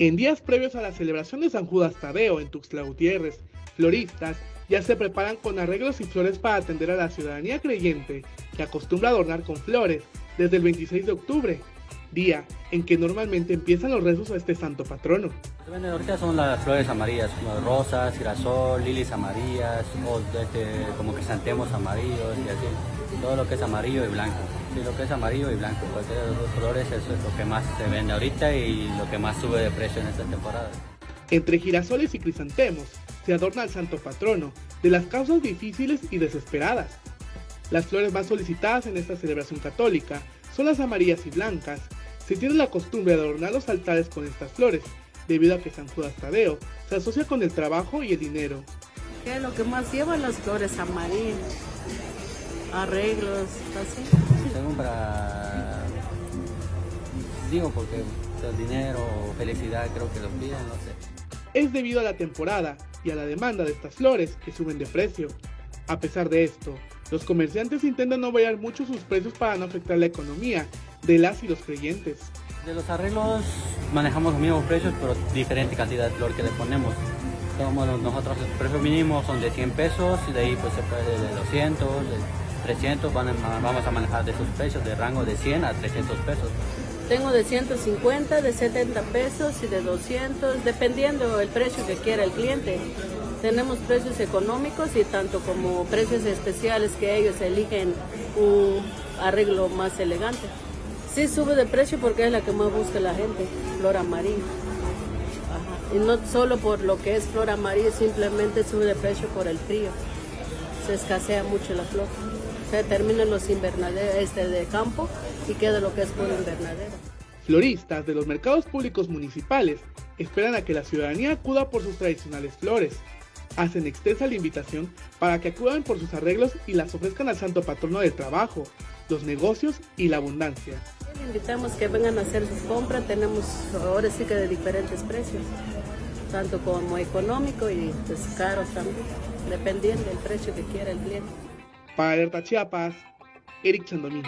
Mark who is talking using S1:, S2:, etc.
S1: En días previos a la celebración de San Judas Tadeo en Tuxtla Gutiérrez, floristas ya se preparan con arreglos y flores para atender a la ciudadanía creyente que acostumbra adornar con flores desde el 26 de octubre, día en que normalmente empiezan los rezos a este santo patrono.
S2: Son las flores amarillas, como rosas, girasol, amarillas, o este, como amarillos y así. Todo lo que es amarillo y blanco. Sí, lo que es amarillo y blanco. Cualquiera de los dos colores, eso es lo que más se vende ahorita y lo que más sube de precio en esta temporada.
S1: Entre girasoles y crisantemos se adorna el santo patrono de las causas difíciles y desesperadas. Las flores más solicitadas en esta celebración católica son las amarillas y blancas. Se tiene la costumbre de adornar los altares con estas flores, debido a que San Judas Tadeo se asocia con el trabajo y el dinero.
S3: ¿Qué es lo que más llevan las flores amarillas? Arreglos, así.
S2: Según para... Digo porque el dinero o felicidad creo que los piden, no sé.
S1: Es debido a la temporada y a la demanda de estas flores que suben de precio. A pesar de esto, los comerciantes intentan no variar mucho sus precios para no afectar la economía de las y los creyentes.
S2: De los arreglos manejamos los mismos precios, pero diferente cantidad de flor que le ponemos. Somos nosotros el precio mínimo son de 100 pesos y de ahí pues se puede de 200, de 300, van a- vamos a manejar de esos precios de rango de 100 a 300 pesos.
S3: Tengo de 150, de 70 pesos y de 200, dependiendo el precio que quiera el cliente. Tenemos precios económicos y tanto como precios especiales que ellos eligen un arreglo más elegante. Sí sube de precio porque es la que más busca la gente, flor amarilla. Y no solo por lo que es flor amarilla, simplemente sube de precio por el frío. Se escasea mucho la flor. Se terminan los invernaderos este de campo y queda lo que es puro invernadero.
S1: Floristas de los mercados públicos municipales esperan a que la ciudadanía acuda por sus tradicionales flores. Hacen extensa la invitación para que acudan por sus arreglos y las ofrezcan al santo patrono del trabajo, los negocios y la abundancia.
S3: Le invitamos que vengan a hacer sus compras. Tenemos ahora sí que de diferentes precios, tanto como económico y pues caros también, dependiendo del precio que quiera el cliente.
S1: Para Alerta Chiapas, Eric Chandomín.